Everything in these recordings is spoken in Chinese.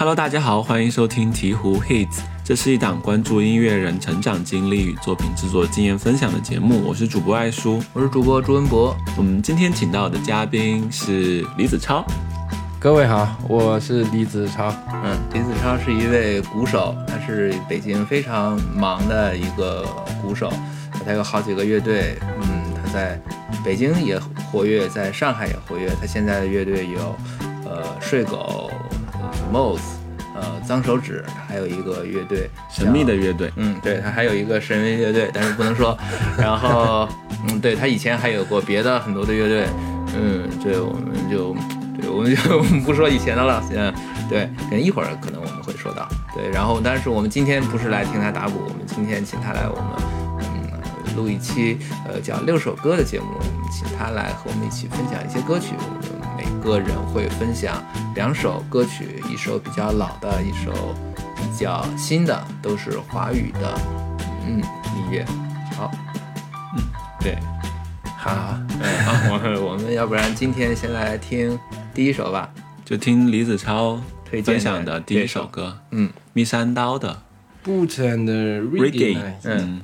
Hello，大家好，欢迎收听鹈鹕 Hits，这是一档关注音乐人成长经历与作品制作经验分享的节目。我是主播爱叔，我是主播朱文博。我们今天请到的嘉宾是李子超。各位好，我是李子超。嗯，李子超是一位鼓手，他是北京非常忙的一个鼓手，他有好几个乐队。嗯，他在北京也活跃，在上海也活跃。他现在的乐队有，呃，睡狗。Moss，呃，脏手指，还有一个乐队，神秘的乐队，嗯，对他还有一个神秘乐队，但是不能说。然后，嗯，对他以前还有过别的很多的乐队，嗯，对，我们就，对，我们就 不说以前的了，嗯，对，可能一会儿可能我们会说到，对，然后，但是我们今天不是来听他打鼓，我们今天请他来我们，嗯，录一期，呃，叫六首歌的节目，我们请他来和我们一起分享一些歌曲。我们每个人会分享两首歌曲，一首比较老的，一首比较新的，都是华语的，嗯，音乐。好，嗯，对，好，嗯 好，我我们要不然今天先来听第一首吧，就听李子超推荐享的第一首歌，嗯，密三刀的《不成的 Reggae》，嗯。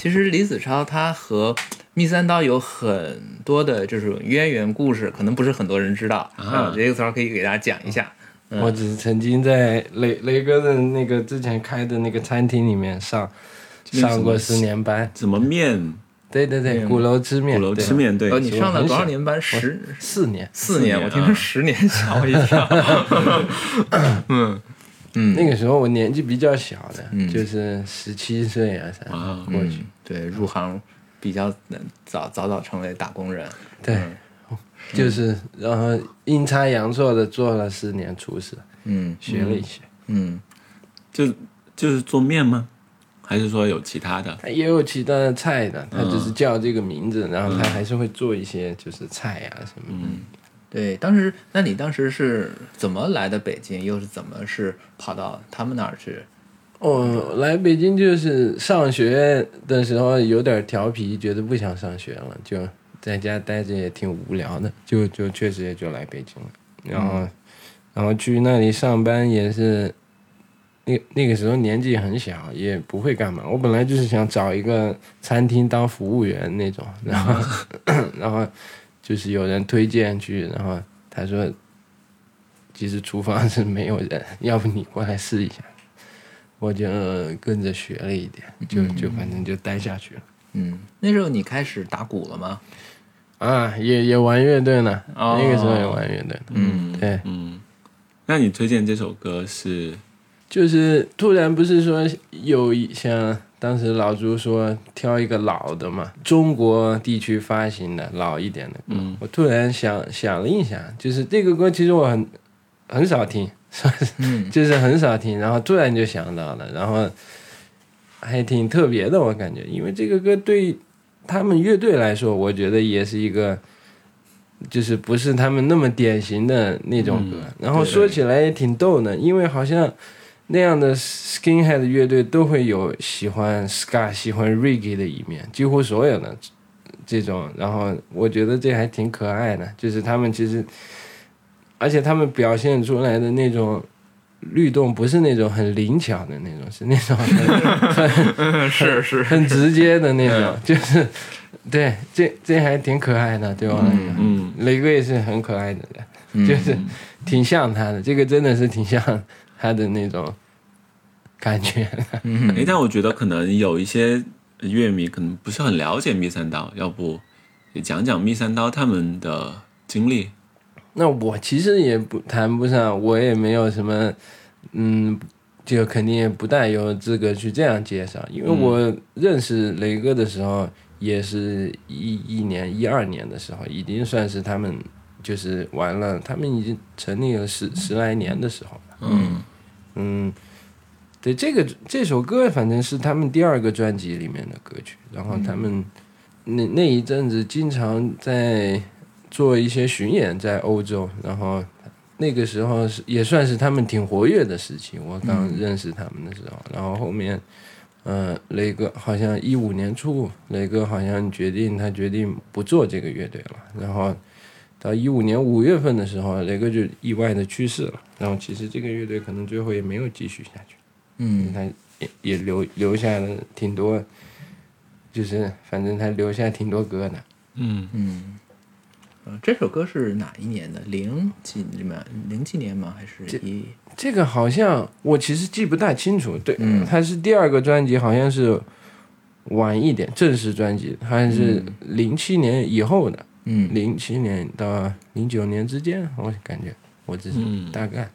其实李子超他和密三刀有很多的这种渊源故事，可能不是很多人知道啊。李子超可以给大家讲一下。嗯我只是曾经在雷雷哥的那个之前开的那个餐厅里面上上过十年班。怎么面？对对对，面鼓楼吃面，鼓楼吃面对哦，，你上了多少年班？十四年。四年，我听说啊十年，吓我一跳。嗯嗯，那个时候我年纪比较小的，嗯就是十七岁啊，才啊过去。嗯对，入行比较早，早早成为打工人。对，嗯就是然后阴差阳错的做了四年厨师，嗯学了一些。嗯就就是做面吗？还是说有其他的？他也有其他的菜的，他只嗯是叫这个名字，然后他还是会做一些就是菜啊什么的。对，当时那你当时是怎么来的北京？又是怎么是跑到他们那儿去？哦，来北京就是上学的时候有点调皮，觉得不想上学了，就在家待着也挺无聊的，就就确实也就来北京了。然后，然后去那里上班也是，那那个时候年纪很小，也不会干嘛。我本来就是想找一个餐厅当服务员那种，然后，然后就是有人推荐去，然后他说，其实厨房是没有人，要不你过来试一下。我就呃跟着学了一点，就就反正就待下去了。嗯，那时候你开始打鼓了吗？啊，也也玩乐队呢，哦那个时候也玩乐队呢。嗯对，嗯，那你推荐这首歌是？就是突然不是说有一像当时老朱说挑一个老的嘛，中国地区发行的老一点的歌，嗯。我突然想想了一下，就是这个歌其实我很很少听，嗯。就是很少听，然后突然就想到了，然后还挺特别的，我感觉，因为这个歌对他们乐队来说，我觉得也是一个，就是不是他们那么典型的那种歌。然后说起来也挺逗的，因为好像那样的 skinhead 乐队都会有喜欢 ska、喜欢 reggae 的一面，几乎所有的这种。然后我觉得这还挺可爱的，就是他们其实，而且他们表现出来的那种。律动不是那种很灵巧的那种，是那种很 是是，很直接的那种，就是对，这这还挺可爱的，对我来讲。嗯，雷哥也是很可爱的，就是挺像他的，这个真的是挺像他的那种感觉的。诶，但我觉得可能有一些乐迷可能不是很了解密三刀，要不也讲讲密三刀他们的经历？那我其实也不谈不上，我也没有什么，嗯，就肯定也不大有资格去这样介绍，因为我认识雷哥的时候，也是一一年一二年的时候，已经算是他们就是完了，他们已经成立了十十来年的时候了。嗯嗯，对，这个这首歌反正是他们第二个专辑里面的歌曲，然后他们那那一阵子经常在做一些巡演在欧洲，然后那个时候是也算是他们挺活跃的时期。我刚认识他们的时候，然后后面，呃，雷哥好像一五年初，雷哥好像决定他决定不做这个乐队了，然后到一五年五月份的时候，雷哥就意外的去世了。然后其实这个乐队可能最后也没有继续下去，嗯他也也留留下了挺多，就是反正他留下挺多歌的。嗯，嗯。呃这首歌是哪一年的？零几年？零几年吗？还是一？这个好像我其实记不大清楚，对，嗯他是第二个专辑，好像是晚一点正式专辑，好像是零七年以后的，嗯零七年到零九年之间，我感觉我只是嗯。大概。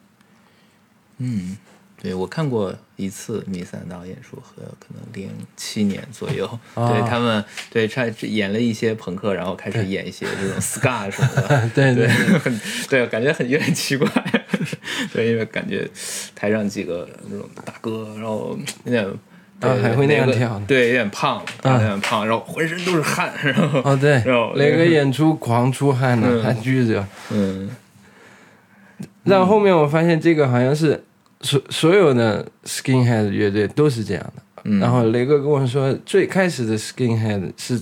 嗯，对我看过一次米三刀演出，和可能零七年左右，啊 对他们对开始演了一些朋克，然后开始演一些这种 ska 什么的，对对，对很对，感觉很有点奇怪，对，因为感觉台上几个那种大哥，然后有点。对啊还会那样个跳对，有点胖，有点胖，然后浑身都是汗，然后，哦，对然后，雷哥演出狂出汗呢，嗯。他巨热。嗯然后后面我发现这个好像是所所有的 Skinhead 乐队都是这样的。嗯，然后雷哥跟我说，最开始的 Skinhead 是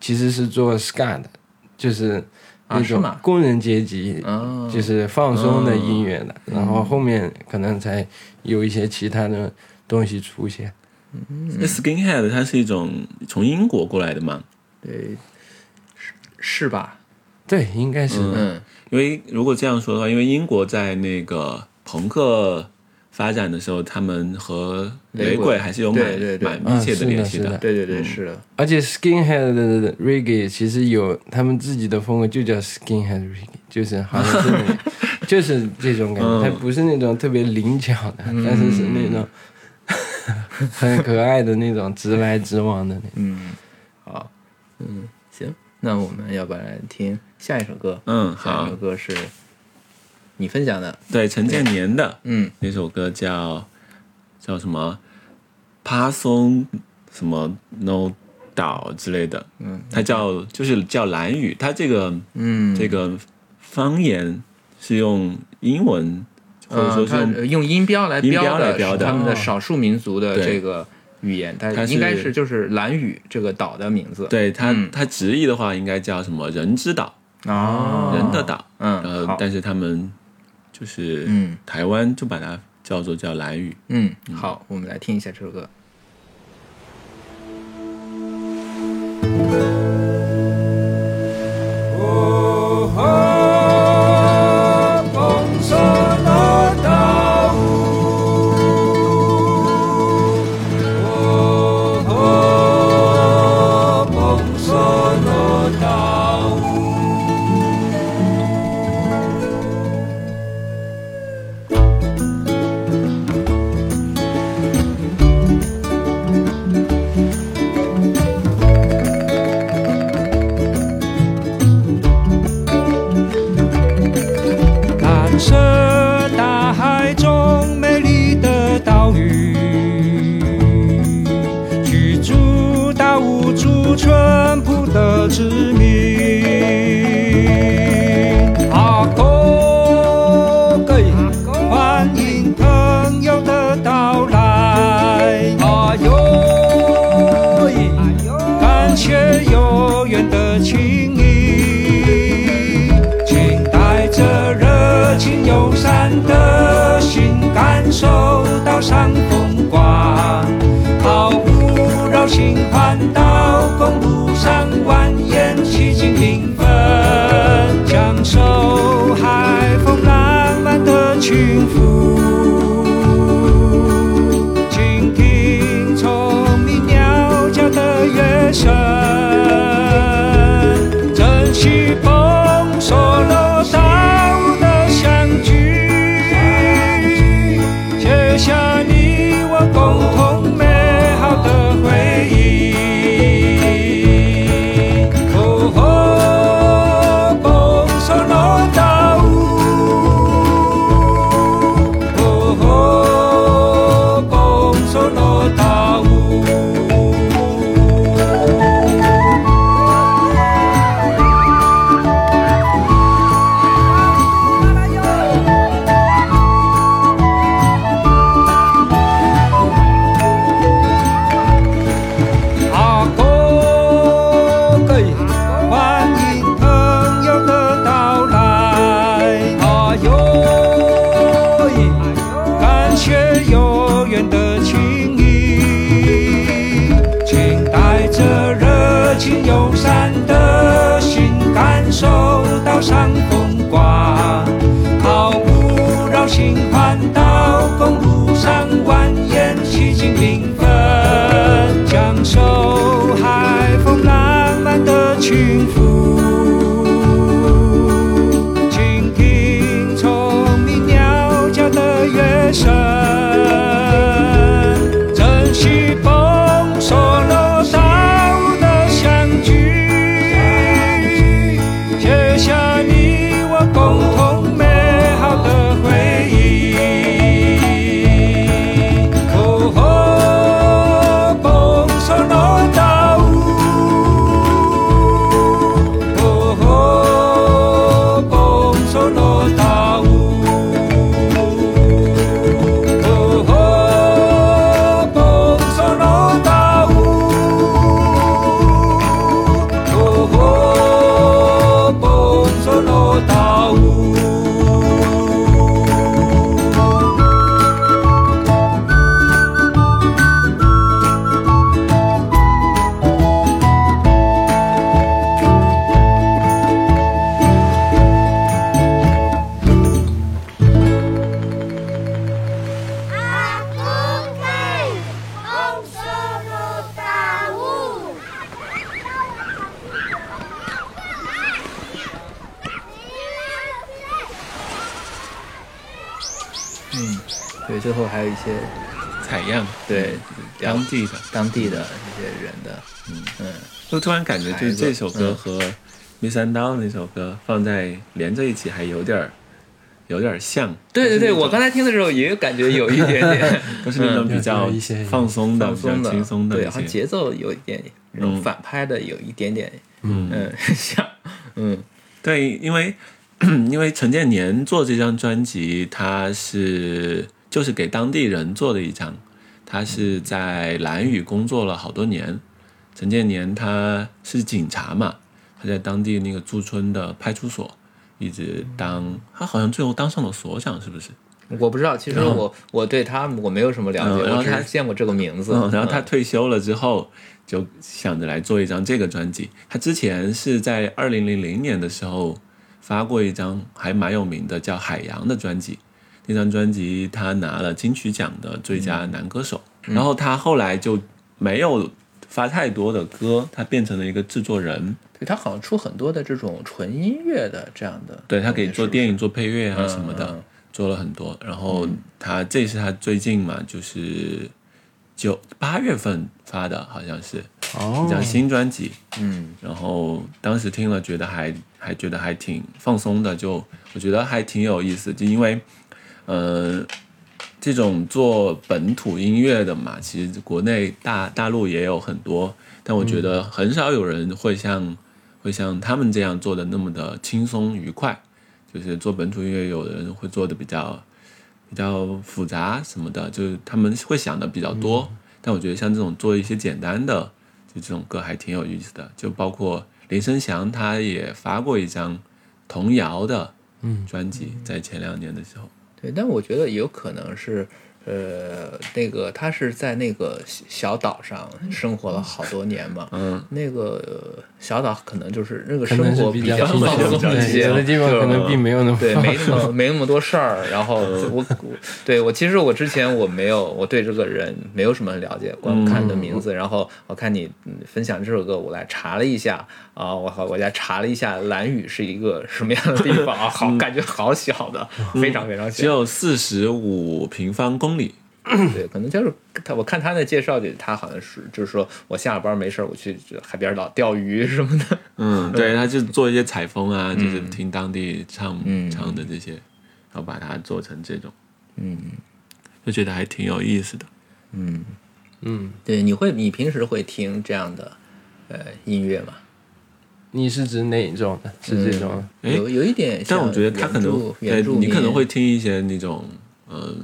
其实是做 ska 的，就是那种工人阶级，啊，就是放松的音乐的。然后后面可能才有一些其他的东西出现。那 skinhead 它是一种从英国过来的嘛？对，是是吧？对，应该是。嗯因为如果这样说的话，因为英国在那个朋克发展的时候，他们和雷雷鬼鬼还是有蛮蛮密切的联系的。对对对，是的，而且 skinhead 的 reggae 其实有他们自己的风格，就叫 skinhead reggae，就是好像是那种就是这种感觉，嗯。它不是那种特别灵巧的，但是是那种 很可爱的那种直来直往的那种。嗯，好，嗯，行，那我们要不要来听下一首歌？嗯，下一首，歌是你分享的，对陈建年的嗯。那首歌叫叫什么？帕松什么？No 岛之类的，嗯它叫就是叫蓝语，它这个嗯，这个方言是用英文或者说是呃用音标来音标的来标的是他们的哦少数民族的这个语言，它它是应该是就是蓝屿这个岛的名字。对它嗯。它直译的话应该叫什么人之岛，哦，人的岛，嗯，呃但是他们就是嗯。台湾就把它叫做叫蓝语。嗯，好，我们来听一下这首歌。“受到山风刮。好不绕心环岛公路上蜿蜒受海风浪漫的轻抚，地的，当地的这些人的，嗯。嗯，就突然感觉就是这首歌和《密三刀》那首歌放在连在一起，还有点儿有点儿像。对对对，我刚才听的时候也感觉有一点点 都是那种比较放松的、比较轻松的对，一些。好像节奏有一点那种嗯。反拍的，有一点点，嗯。嗯，像，嗯。对，因为 因为陈建年做这张专辑，他是就是给当地人做的一张，他是在蓝屿工作了好多年。陈建年他是警察嘛，他在当地那个驻村的派出所一直当，他好像最后当上了所长，是不是？我不知道，其实我我对他我没有什么了解，然后他是见过这个名字，嗯，然后他退休了之后，就想着来做一张这个专辑。他之前是在二零零零年的时候发过一张还蛮有名的叫《海洋》的专辑，那张专辑他拿了金曲奖的最佳男歌手。然后他后来就没有发太多的歌，他变成了一个制作人。对他好像出很多的这种纯音乐的这样的，对他可以做电影影、做配乐啊什么的，做了很多。然后他这是他最近嘛，就是九八月份发的，好像是哦一张新专辑。嗯然后当时听了，觉得还还觉得还挺放松的，就我觉得还挺有意思，就因为，呃，这种做本土音乐的嘛，其实国内大大陆也有很多，但我觉得很少有人会像、会像他们这样做的那么的轻松愉快。就是做本土音乐，有的人会做的比较比较复杂什么的，就是他们会想的比较多。但我觉得像这种做一些简单的，就这种歌还挺有意思的。就包括林生祥，他也发过一张童谣的专辑，在前两年的时候。对，但我觉得有可能是，呃，那个他是在那个小小岛上生活了好多年嘛，嗯，那个呃小岛可能就是那个生活比较较放松松一些，的地方可能并没有那么对，没那么没那么多事儿。然后嗯。我我对我其实我之前我没有我对这个人没有什么了解，光看你的名字，然后我看你嗯分享这首歌，我来查了一下啊，我好我来查了一下蓝屿是一个什么样的地方啊，好感觉好小的，非常非常小，只有四十五平方公里。对，可能就是他，我看他的介绍里，他好像是就是说我下了班没事儿，我去海边老钓鱼什么的。嗯，对，他就做一些采风啊，就是听当地唱、嗯唱的这些，然后把它做成这种，嗯就觉得还挺有意思的。嗯，嗯，对，你会你平时会听这样的呃音乐吗？你是指哪种的？是这种？哎有有一点像但我觉得他可能，对你可能会听一些那种，呃，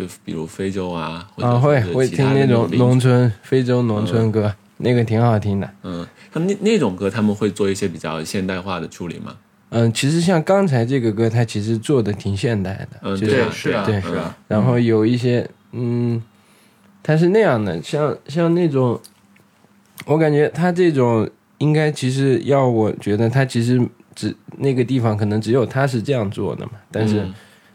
就比如非洲啊，或者啊，会会听那种农村非洲农村歌，那个挺好听的。嗯，他那那种歌他们会做一些比较现代化的处理吗？嗯，其实像刚才这个歌，它其实做的挺现代的，嗯，就是啊，对是啊对是啊，然后有一些，嗯，它是那样的，像像那种，我感觉它这种应该其实要我觉得它其实只那个地方可能只有他是这样做的嘛，但是嗯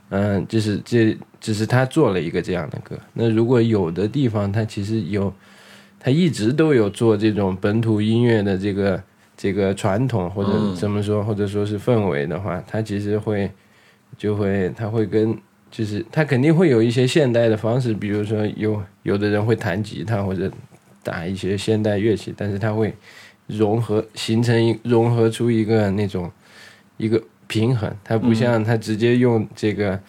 嗯，就是这只是他做了一个这样的歌。那如果有的地方他其实有，他一直都有做这种本土音乐的这个这个传统或者嗯。怎么说，或者说是氛围的话，他其实会就会他会跟就是他肯定会有一些现代的方式，比如说有有的人会弹吉他或者打一些现代乐器，但是他会融合形成一融合出一个那种一个平衡，它不像他直接用这个、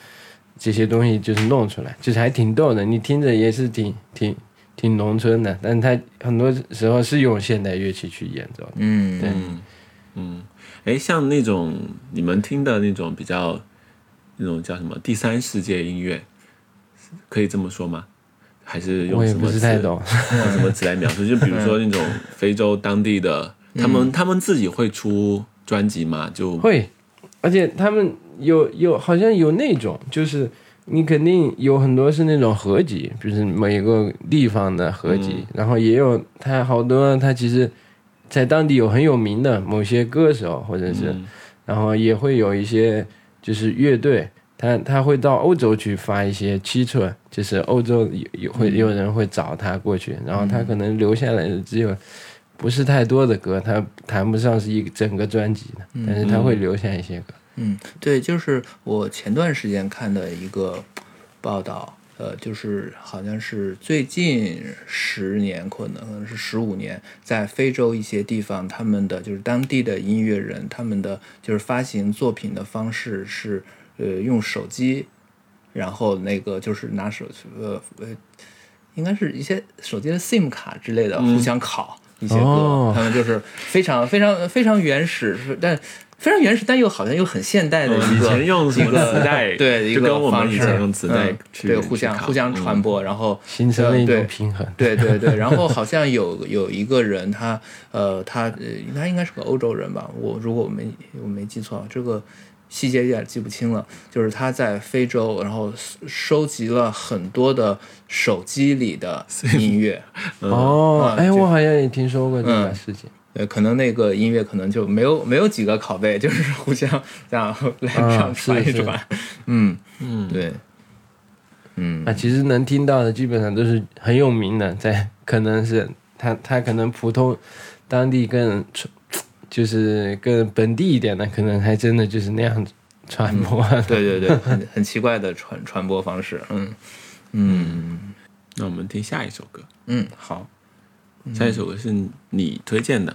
这些东西就是弄出来，就是还挺逗的，你听着也是挺挺挺农村的，但他很多时候是用现代乐器去演奏的。嗯对嗯嗯，哎，像那种你们听的那种比较那种叫什么第三世界音乐，可以这么说吗？还是用我也不什么词是太懂，用什么词来描述？就比如说那种非洲当地的，他们他们自己会出专辑吗？就会，而且他们有有好像有那种，就是你肯定有很多是那种合集，就是每个地方的合集，嗯然后也有他好多他其实，在当地有很有名的某些歌手或者是，嗯然后也会有一些就是乐队。他他会到欧洲去发一些七寸，就是欧洲有有会有人会找他过去，然后他可能留下来的只有不是太多的歌，他谈不上是一整个专辑的，但是他会留下一些歌。嗯，对，就是我前段时间看的一个报道，呃，就是好像是最近十年，可能是十五年，在非洲一些地方，他们的就是当地的音乐人，他们的就是发行作品的方式是呃用手机，然后那个就是拿手呃呃，应该是一些手机的 SIM 卡之类的互相拷一些歌，哦。他们就是非常非常非常原始，是但非常原始，但又好像又很现代的一个、以前用什么一个磁带，对，一个跟我们以方式前用磁带嗯对，互相互相嗯传播，然后形成了一对种平衡。对对对，然后 好像有有一个人他，呃他呃他应该是个欧洲人吧，我如果我没我没记错，这个细节有点记不清了。就是他在非洲，然后收集了很多的手机里的音乐，哦，哎，我好像也听说过这个嗯事情。呃，可能那个音乐可能就没有没有几个拷贝，就是互相这样 来这样啊是是传一传，嗯嗯，对，嗯啊，其实能听到的基本上都是很有名的，在可能是他他可能普通当地更就是更本地一点的，可能还真的就是那样传播。对对对，很很奇怪的传传播方式，嗯嗯那我们听下一首歌，嗯，好，下一首歌是你推荐的，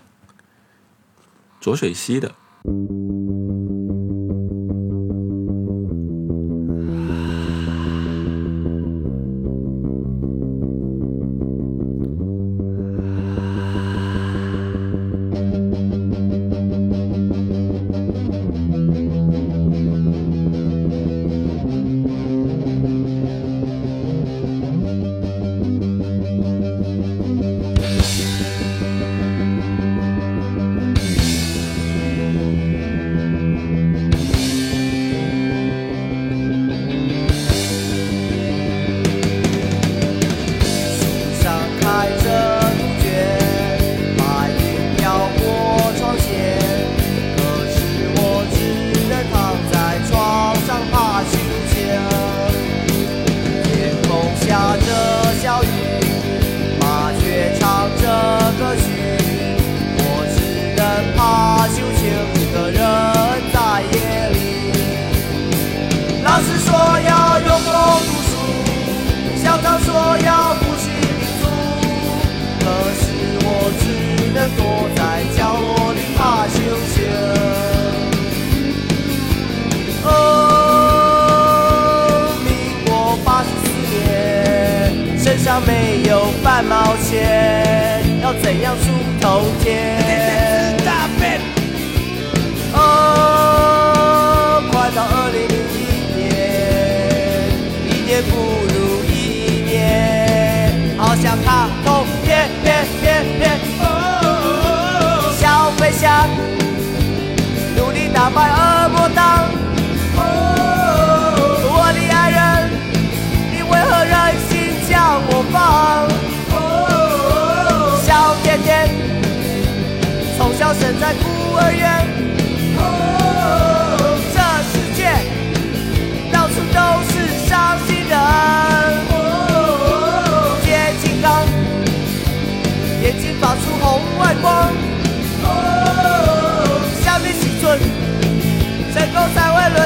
浊水溪的。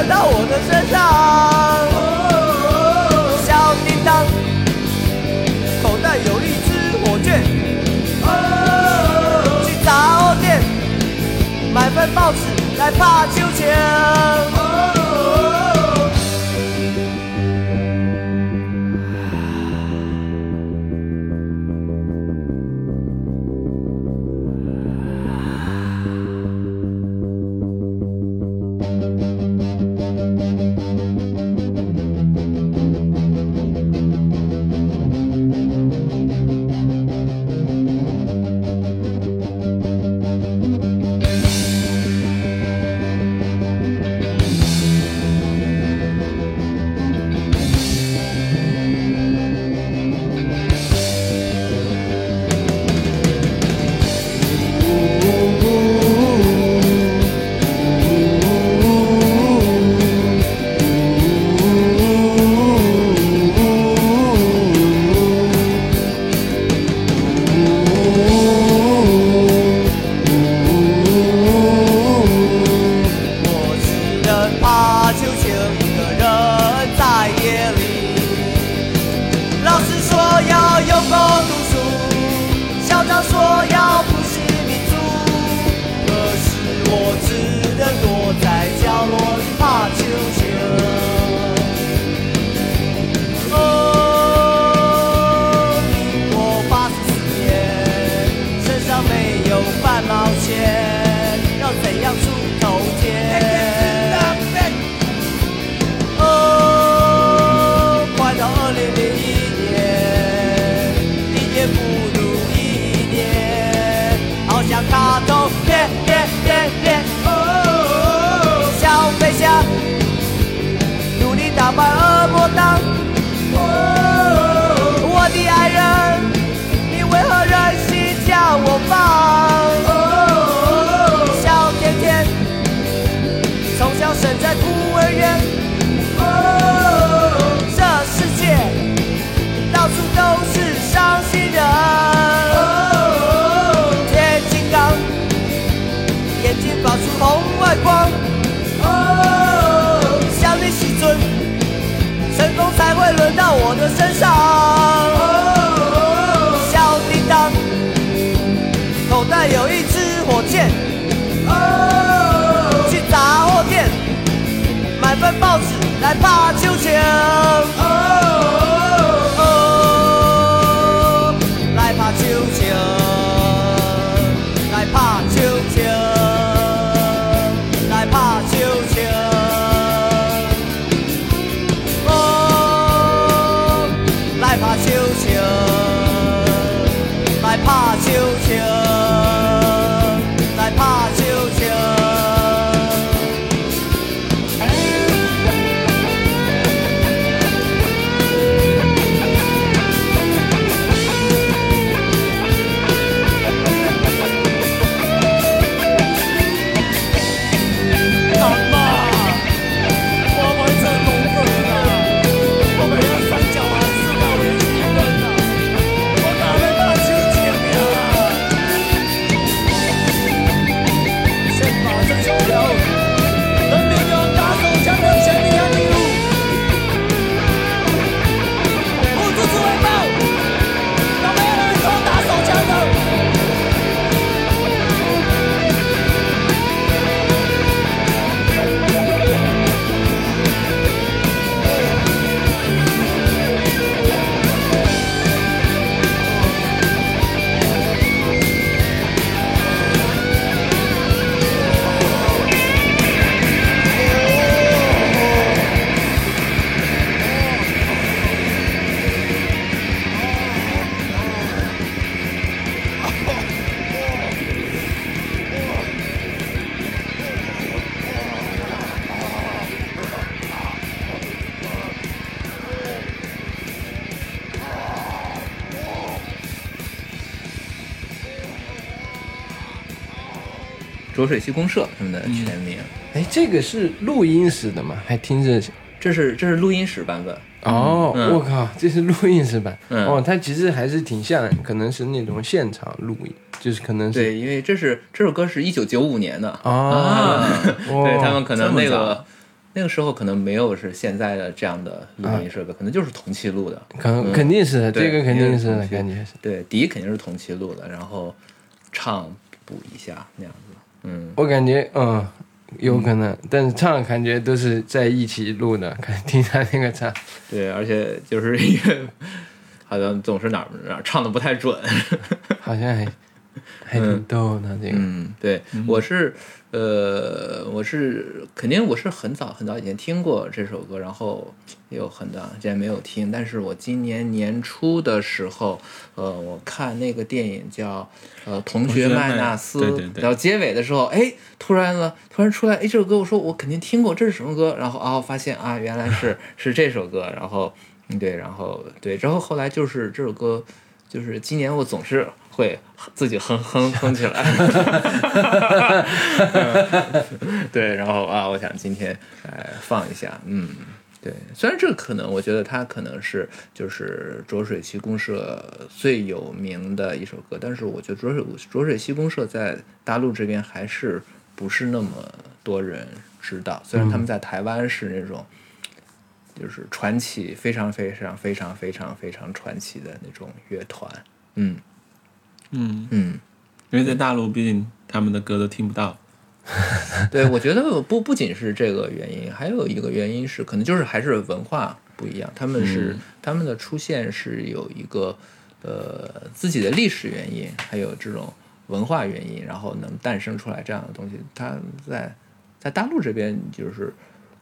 到我的身上。小叮当口袋有一支火箭。去杂货店买份报纸来怕秋千。浊水溪公社什么的全名，哎，这个是录音室的吗？还听着这是这是录音室版本。哦，嗯我靠，这是录音室版。嗯哦，它其实还是挺像，可能是那种现场录音，就是可能是对，因为这是这首歌是一九九五年的啊 对他们可能那个那个时候可能没有是现在的这样的录音设备，可能就是同期录的。可能嗯肯定是这个肯定是的，因为同期感觉是。对，笛肯定是同期录的，然后唱补一下那样子。嗯，我感觉嗯，有可能，但是唱感觉都是在一起录的，看听他那个唱，对，而且就是一个好像总是哪儿哪儿唱的不太准。好像还 还挺逗的这个。嗯，对，我是呃，我是肯定我是很早很早以前听过这首歌，然后有很早之前没有听，但是我今年年初的时候，呃，我看那个电影叫呃《同学麦纳斯》，对对对然后结尾的时候，哎，突然呢，突然出来，哎，这首歌，我说我肯定听过，这是什么歌？然后哦，发现啊，原来是是这首歌，然后嗯，对，然后对，之后后来就是这首歌，就是今年我总是会自己哼哼哼起来，对，然后啊，我想今天来放一下，嗯。对，虽然这可能，我觉得它可能是就是浊水溪公社最有名的一首歌，但是我觉得浊水浊水溪公社在大陆这边还是不是那么多人知道，虽然他们在台湾是那种就是传奇，非常非常非常非常非常传奇的那种乐团，嗯嗯，嗯，因为在大陆，毕竟他们的歌都听不到。对，我觉得不不仅是这个原因，还有一个原因是，可能就是还是文化不一样。他们是、嗯他们的出现是有一个呃自己的历史原因，还有这种文化原因，然后能诞生出来这样的东西。它在在大陆这边就是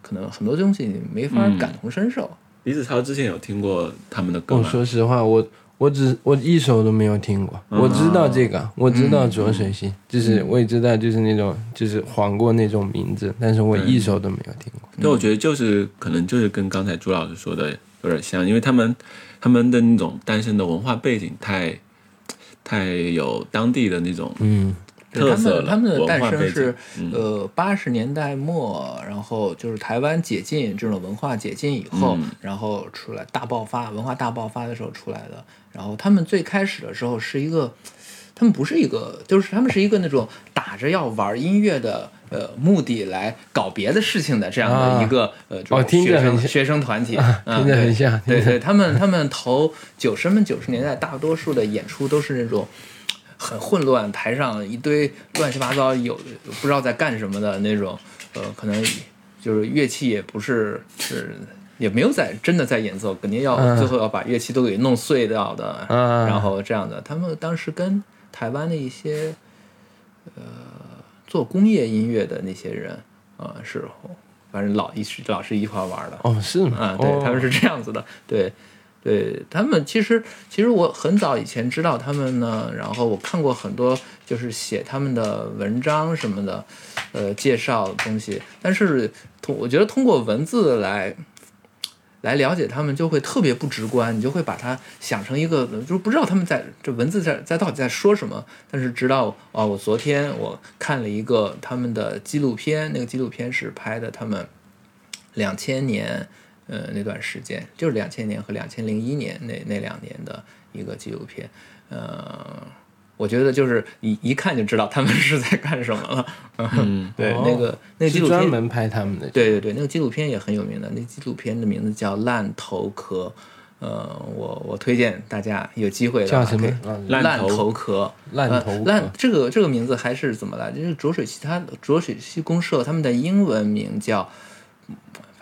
可能很多东西你没法嗯感同身受。李子超之前有听过他们的歌我吗？说实话，我我只我一首都没有听过，嗯。我知道这个，我知道浊水溪，就是我也知道，就是那种就是晃过那种名字，但是我一首都没有听过。对，我觉得就是可能就是跟刚才朱老师说的有点像，因为他们他们的那种单身的文化背景太太有当地的那种嗯，特色了。们他们的诞生是，嗯呃八十年代末，然后就是台湾解禁这种文化解禁以后，嗯然后出来大爆发，文化大爆发的时候出来的。然后他们最开始的时候是一个，他们不是一个，就是他们是一个那种打着要玩音乐的呃目的来搞别的事情的这样的一个、呃这种哦听着学生很学生团体，听着很像对对，他们他们头九十们九十年代大多数的演出都是那种。很混乱，台上一堆乱七八糟，有不知道在干什么的那种，呃，可能就是乐器也不是是也没有在真的在演奏，肯定要、嗯最后要把乐器都给弄碎掉的，嗯然后这样的。他们当时跟台湾的一些呃做工业音乐的那些人啊、呃是反正老一是老是一块玩的，哦，是吗？啊，对，哦他们是这样子的，对，对他们其实其实我很早以前知道他们呢，然后我看过很多就是写他们的文章什么的，呃，介绍东西，但是通我觉得通过文字来。来了解他们就会特别不直观，你就会把它想成一个，就是不知道他们在这文字在在到底在说什么。但是直到啊、我昨天我看了一个他们的纪录片，那个纪录片是拍的他们两千年，呃，那段时间就是两千年和两千零一年那那两年的一个纪录片，呃，我觉得就是一一看就知道他们是在干什么了。嗯，对，哦那个那个纪录片专门拍他们的。对对对，那个纪录片也很有名的，那纪录片的名字叫《烂头壳》，呃，我我推荐大家有机会的叫什么话可以啊烂烂头头壳，烂头壳呃烂这个这个名字还是怎么来？就是浊水溪，它浊水溪公社他们的英文名叫，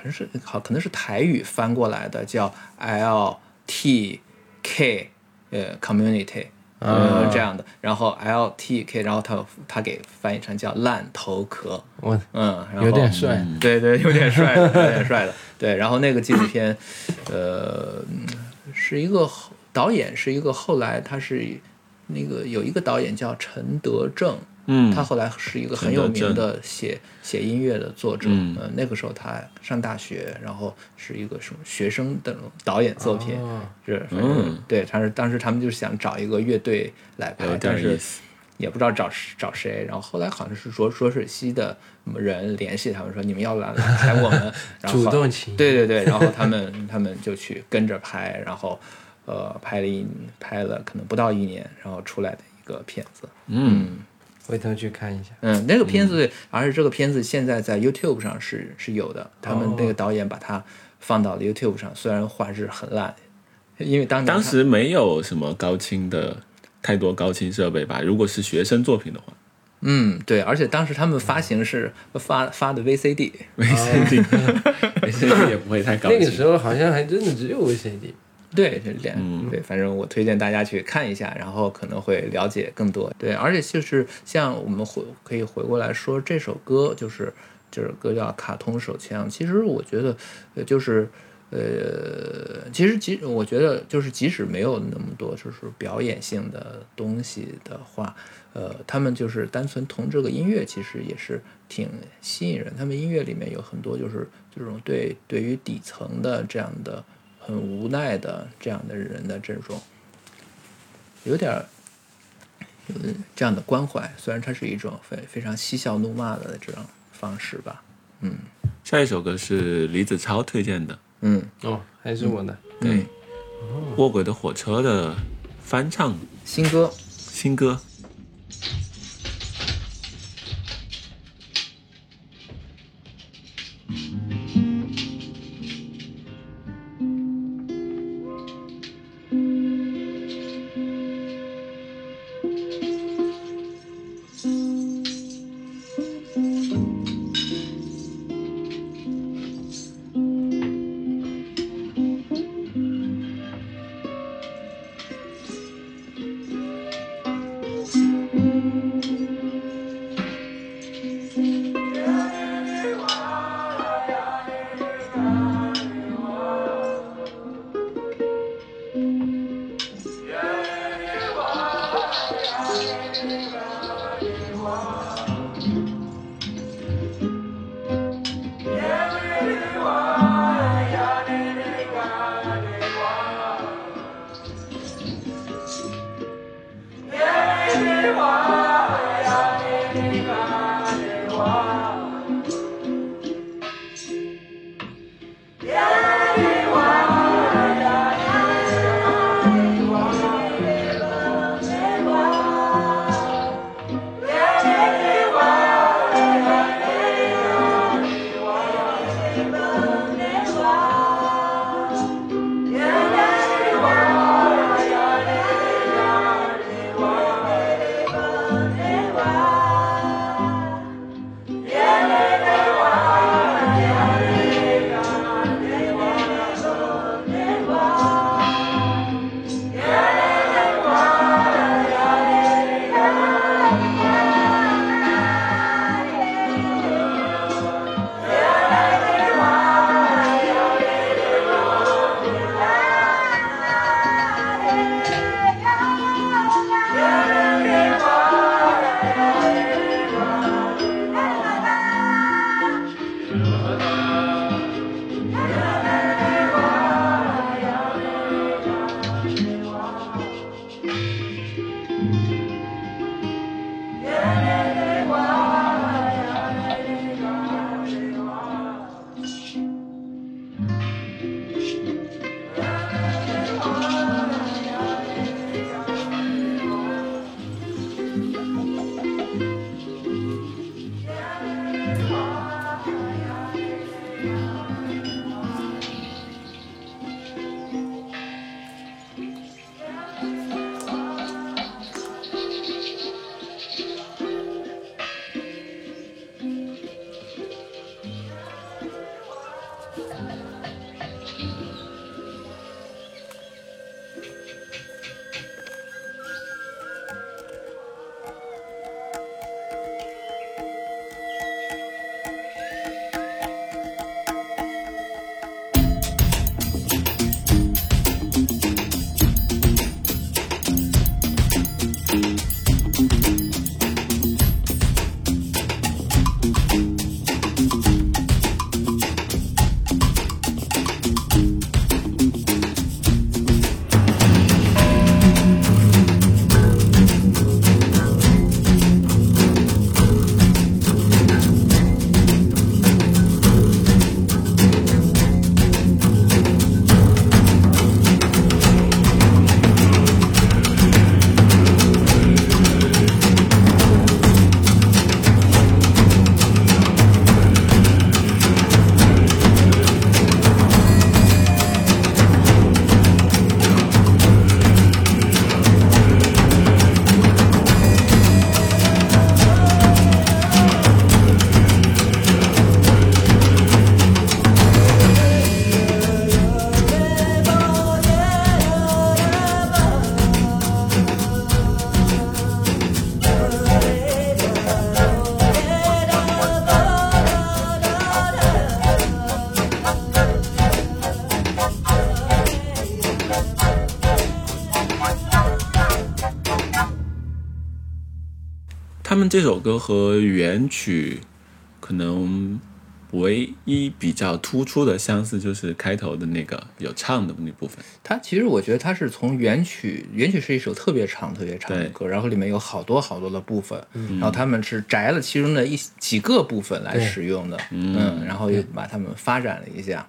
反正是好可能是台语翻过来的，叫 L T K 呃 Community。呃，这样的，然后 L T K，然后他他给翻译成叫烂头壳，我嗯，然后有点帅。对对，有点帅，有点帅的。对，然后那个纪录片，呃，嗯是一个后导演，是一个后来他是那个有一个导演叫陈德正，嗯，他后来是一个很有名的写写音乐的作者。嗯。呃，那个时候他上大学，然后是一个什么学生的导演作品，哦。是反正、嗯对，他是当时他们就是想找一个乐队来拍，但是。也不知道找找谁，然后后来好像是浊浊水溪的人联系他们说你们要来来拍我们，然后 主动请。对对对，然后他们 他们就去跟着拍，然后呃拍了一拍了可能不到一年，然后出来的一个片子，嗯，回头去看一下。嗯，那个片子，而且这个片子现在在 YouTube 上是是有的，他们那个导演把它放到了 YouTube 上，虽然画质很烂，因为当年当时没有什么高清的太多高清设备吧？如果是学生作品的话嗯对，而且当时他们发行是发发的 VCD，，VCD，VCD 也不会太高。那个时候好像还真的只有 VCD。对，这两、嗯对，反正我推荐大家去看一下，然后可能会了解更多。对，而且就是像我们回可以回过来说，这首歌就是这首歌叫《卡通手枪》。其实我觉得，呃，就是呃，其实即我觉得就是即使没有那么多就是表演性的东西的话，呃，他们就是单纯从这个音乐其实也是挺吸引人。他们音乐里面有很多就是这种对对于底层的这样的很无奈的这样的人的这种有点儿有这样的关怀，虽然它是一种非非常嬉笑怒骂的这种方式吧。嗯下一首歌是李子超推荐的，嗯，哦，还是我的。对，嗯卧轨的火车的翻唱新歌。新歌。这首歌和原曲可能唯一比较突出的相似，就是开头的那个有唱的那部分。它其实我觉得它是从原曲，原曲是一首特别长、特别长的歌，然后里面有好多好多的部分，然后他们是摘了其中的一几个部分来使用的，嗯，然后又把它们发展了一下，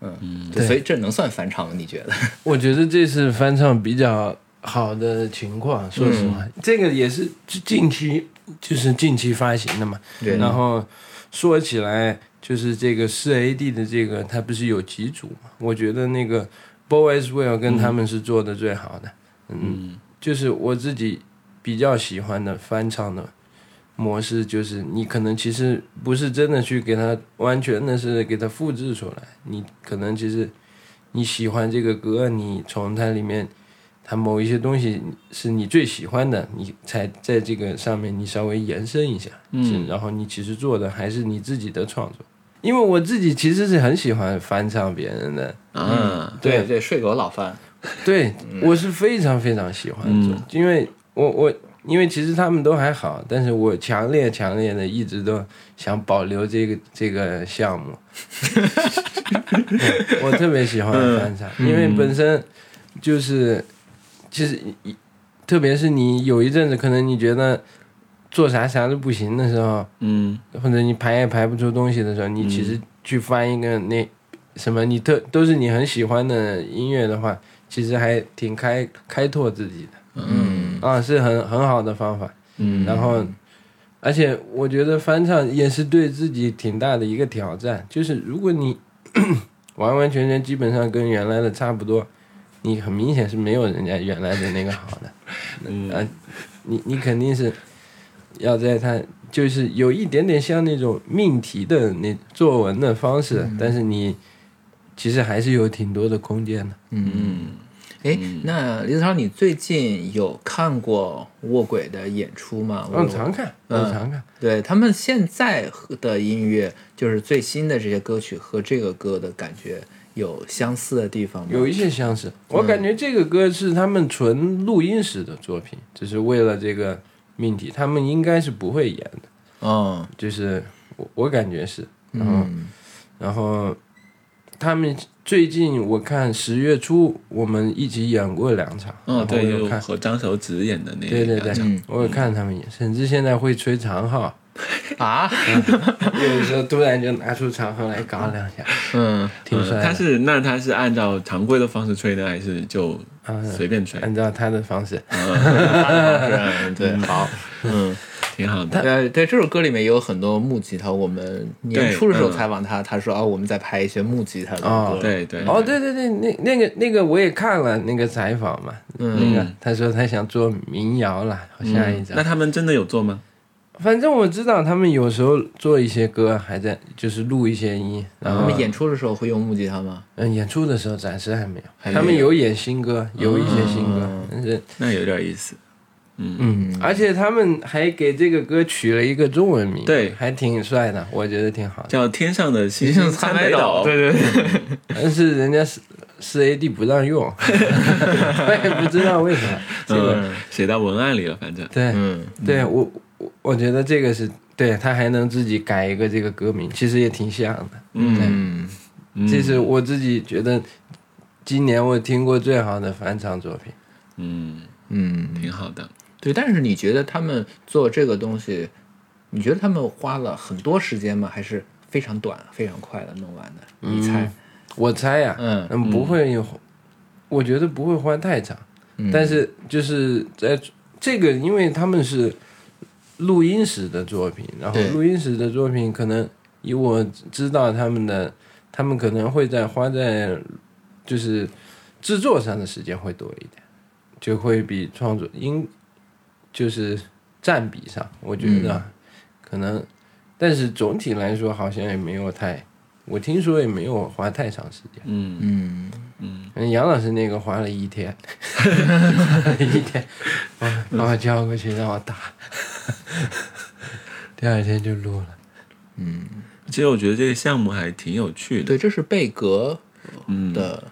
嗯，对，所以这能算翻唱吗？你觉得？我觉得这是翻唱比较好的情况，说实话，这个也是近期就是近期发行的嘛。对然后说起来，就是这个四 AD 的这个，它不是有几组嘛？我觉得那个 Boys Will 跟他们是做的最好的，嗯，就是我自己比较喜欢的翻唱的。模式就是你可能其实不是真的去给它完全的是给它复制出来，你可能其实你喜欢这个歌，你从它里面它某一些东西是你最喜欢的，你才在这个上面你稍微延伸一下，嗯，然后你其实做的还是你自己的创作。因为我自己其实是很喜欢翻唱别人的，嗯，对。对，睡狗老翻，对，我是非常非常喜欢做，因为我我因为其实他们都还好，但是我强烈强烈的一直都想保留这个这个项目。对 我特别喜欢翻唱，因为本身就是其实一特别是你有一阵子可能你觉得做啥啥都不行的时候，嗯。或者你排也排不出东西的时候，你其实去翻一个那什么，你特都是你很喜欢的音乐的话，其实还挺开开拓自己的，嗯。啊，是很很好的方法。嗯，然后，而且我觉得翻唱也是对自己挺大的一个挑战，就是如果你 完完全全基本上跟原来的差不多，你很明显是没有人家原来的那个好的。嗯啊，你你肯定是要在他就是有一点点像那种命题的那作文的方式，但是你其实还是有挺多的空间的。嗯，哎，那李子超，你最近有看过卧轨的演出吗？我常看，我嗯常看。对他们现在的音乐，就是最新的这些歌曲和这个歌的感觉有相似的地方吗？有一些相似，我感觉这个歌是他们纯录音室的作品，只是为了这个命题，他们应该是不会演的，嗯就是我我感觉是，然后、嗯然后他们最近我看十月初我们一起演过两场，嗯，对，有看，和张守直演的那个对对对嗯。我有看他们演，甚至现在会吹长号，啊，有的时候突然就拿出长号来搞两下，嗯挺帅的。他是那他是按照常规的方式吹呢，还是就啊随便吹？按照他的方式，嗯 对，好，嗯。挺好的。对，对，这首歌里面也有很多木吉他。我们年初的时候采访他，他说啊，我们在拍一些木吉他的歌。哦对对，哦，对对对，那那个那个我也看了那个采访嘛，那个他说他想做民谣了，下一张。那他们真的有做吗？反正我知道他们有时候做一些歌，还在就是录一些音，然后他们演出的时候会用木吉他吗？嗯演出的时候暂时还没有，没有。他们有演新歌，有一些新歌，但是那有点意思。嗯。嗯，而且他们还给这个歌取了一个中文名，对。还挺帅的，我觉得挺好的。叫天上的星星参北斗，对对对，但是人家是四 AD 不让用，我也不知道为什么。这 个嗯，写到文案里了，反正。对，嗯。对我我我觉得这个是对他还能自己改一个这个歌名，其实也挺像的。嗯嗯其实我自己觉得，今年我听过最好的翻唱作品。嗯，嗯，挺好的。对。但是你觉得他们做这个东西，你觉得他们花了很多时间吗？还是非常短、非常快的弄完的？你猜？我猜呀、嗯嗯，不会有，我觉得不会花太长。嗯但是就是在这个，因为他们是录音室的作品，然后录音室的作品可能以我知道他们的，他们可能会在花在就是制作上的时间会多一点，就会比创作音就是占比上，我觉得啊、可能，但是总体来说好像也没有太，我听说也没有花太长时间。嗯。嗯。嗯，杨老师那个花了一天，一天，把把我叫过去让我打，第二天就录了。嗯。其实我觉得这个项目还挺有趣的。对，这是贝格嗯，的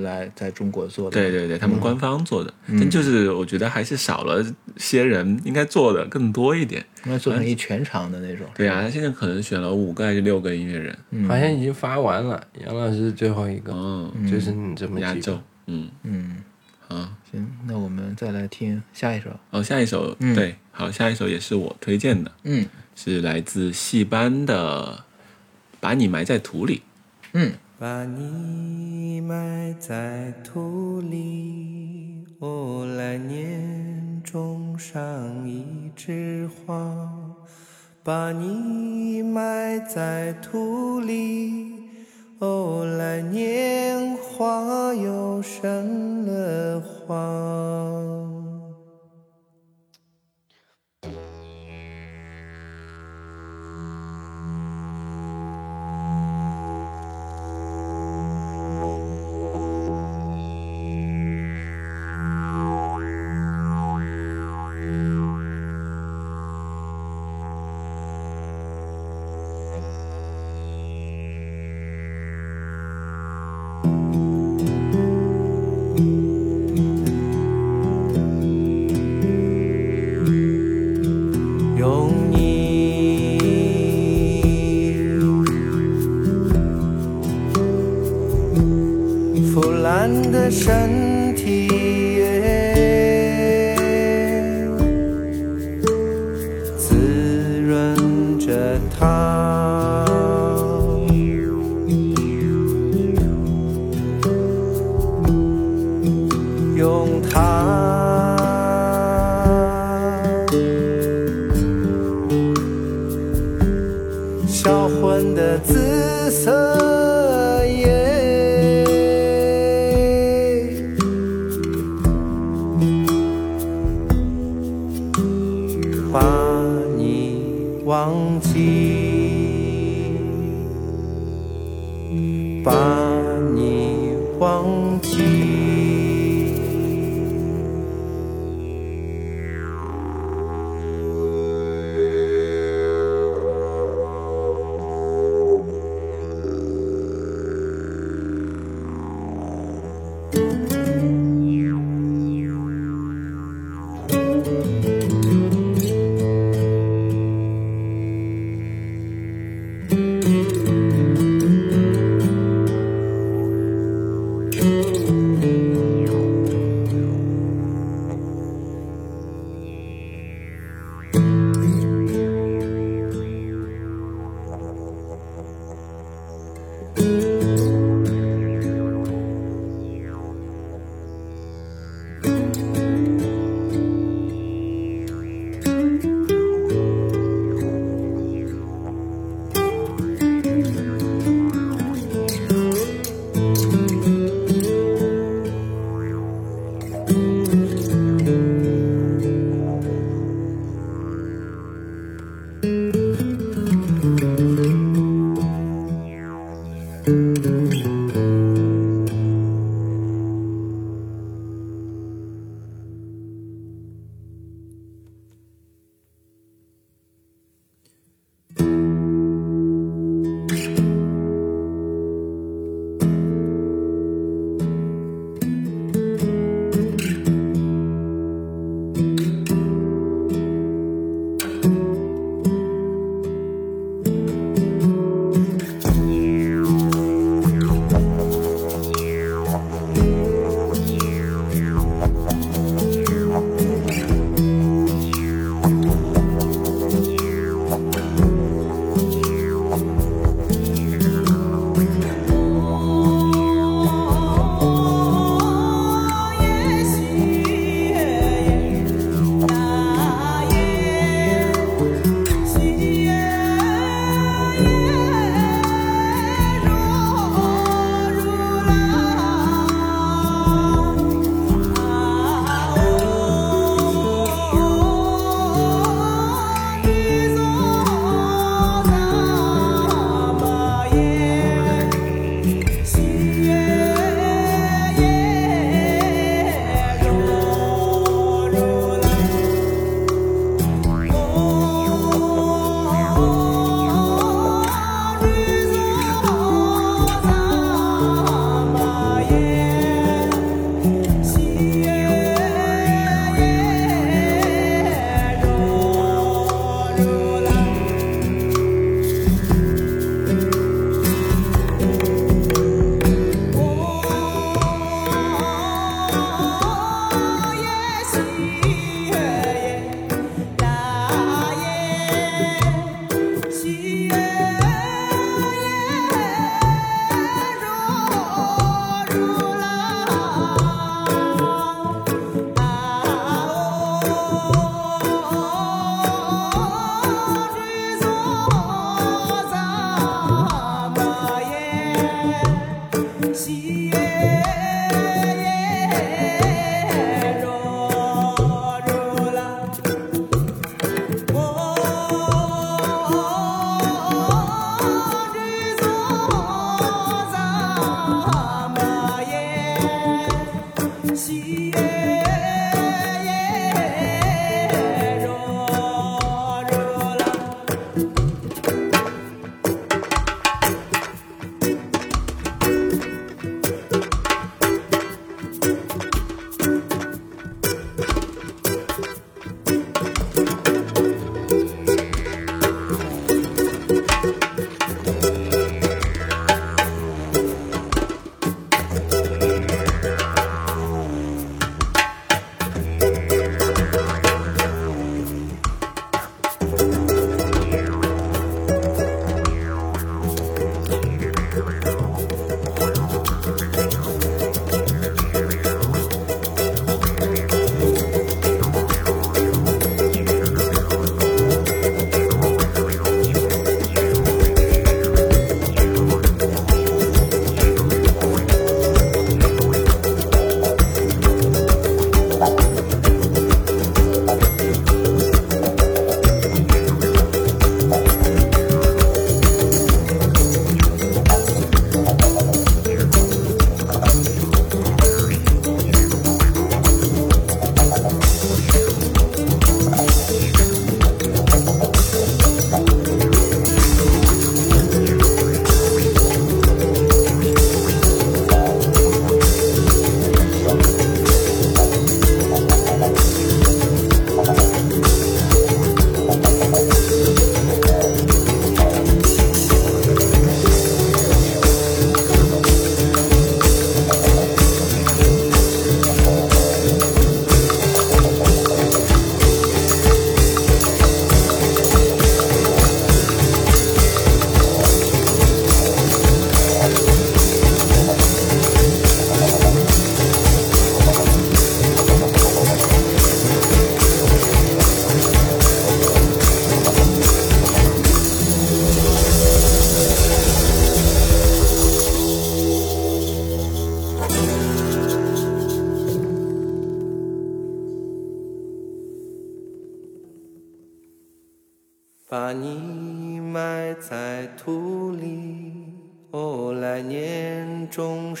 来在中国做的。对对对，他们官方做的，但就是我觉得还是少了些人，应该做的更多一点。应该做成一全场的那种。对啊，他现在可能选了五个还是六个音乐人，好像已经发完了，杨老师是最后一个，嗯，就是你这么压轴，，嗯，嗯，好，行，那我们再来听下一首。哦，下一首，嗯对，好，下一首也是我推荐的，嗯是来自戏班的《把你埋在土里》。嗯，把你埋在土里，我，来年种上一枝花。把你埋在土里，哦，来年花又生了花。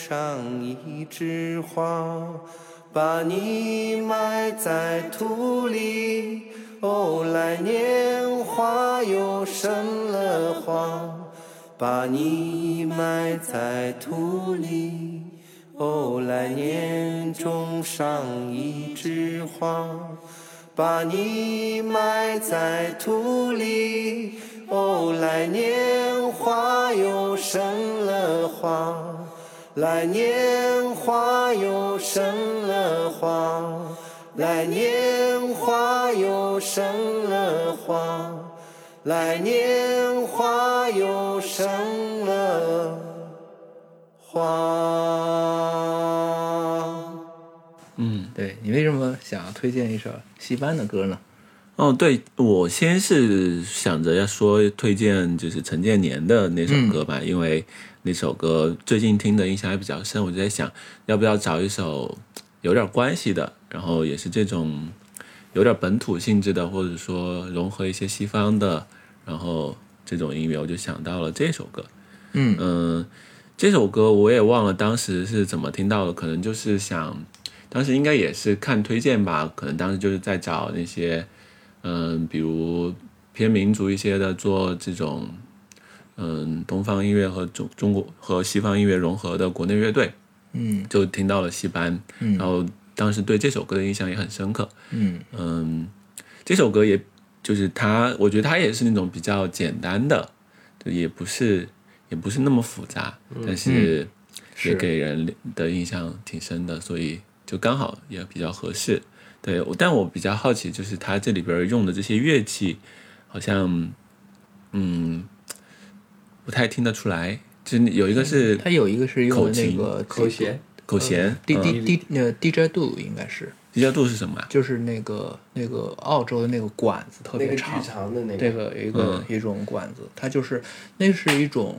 上一枝花。把你埋在土里，哦，来年花又生了花。把你埋在土里，哦，来年种上一枝花。把你埋在土里，哦，来年花又生了花，来年花又生了花，来年花又生了花，来年花又生了花。嗯对你为什么想要推荐一首戏班的歌呢？哦，对，我先是想着要说推荐就是陈建年的那首歌吧，因为那首歌最近听的印象还比较深，我就在想要不要找一首 有点关系的，然后也是这种有点本土性质的，或者说融合一些西方的，然后这种音乐，我就想到了这首歌。嗯嗯，这首歌我也忘了当时是怎么听到的，可能就是想，当时应该也是看推荐吧，可能当时就是在找那些，嗯，比如偏民族一些的做这种，嗯，东方音乐和中中国和西方音乐融合的国内乐队，嗯。就听到了戏班，嗯。然后当时对这首歌的印象也很深刻，嗯。嗯，这首歌也就是它，我觉得它也是那种比较简单的，就也不是也不是那么复杂，但是也给人的印象挺深的，所以就刚好也比较合适。对，但我比较好奇，就是它这里边用的这些乐器，好像嗯不太听得出来。就是有一个是它有一个是用的那个口弦，口弦，D 嗯。D D 呃 DJ 度应该是，低调度是什么啊？就是那个那个澳洲的那个管子特那个巨别长，长的那个，这个有一个、嗯。一种管子，它就是那是一种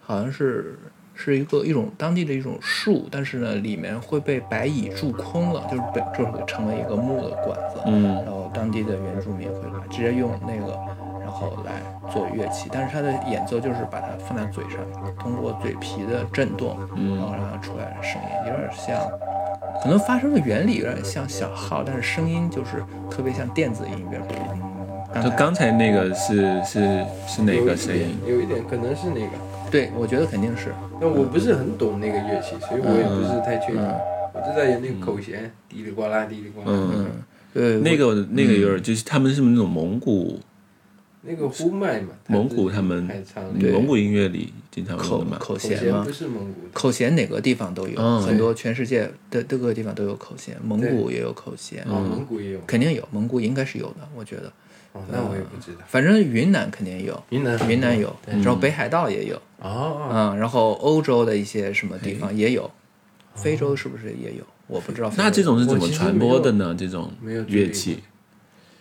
好像是是一个一种当地的一种树，但是呢里面会被白蚁蛀空了，就是被就是成了一个木的管子，嗯。然后当地的原住民会来直接用那个，然后来做乐器，但是它的演奏就是把它放在嘴上，通过嘴皮的震动，嗯然后让它出来的声音，有点像可能发声的原理有点像小号，但是声音就是特别像电子音乐。刚就刚才那个是是是哪个声音？有一点可能是那个，对，我觉得肯定是。但我不是很懂那个乐器，所以我也不是太确定。嗯我就在演那个口弦，嘀里呱啦，嘀里呱啦。嗯，对，那个那个有点就是他们是那种蒙古那个呼麦嘛，蒙古他们蒙古音乐里经常口用的嘛。口口弦吗不？是蒙古。口弦哪个地方都有，嗯很多全世界的各个地方都有口弦，蒙古也有口弦，哦，蒙古也有。肯定有，蒙古应该是有的，我觉得。哦，那我也不知道。反正云南肯定有，云南云南有，对然后北海道也有，哦，嗯，然后欧洲的一些什么地方也有，非洲是不是也有？我不知道。那这种是怎么传播的呢？这种乐器，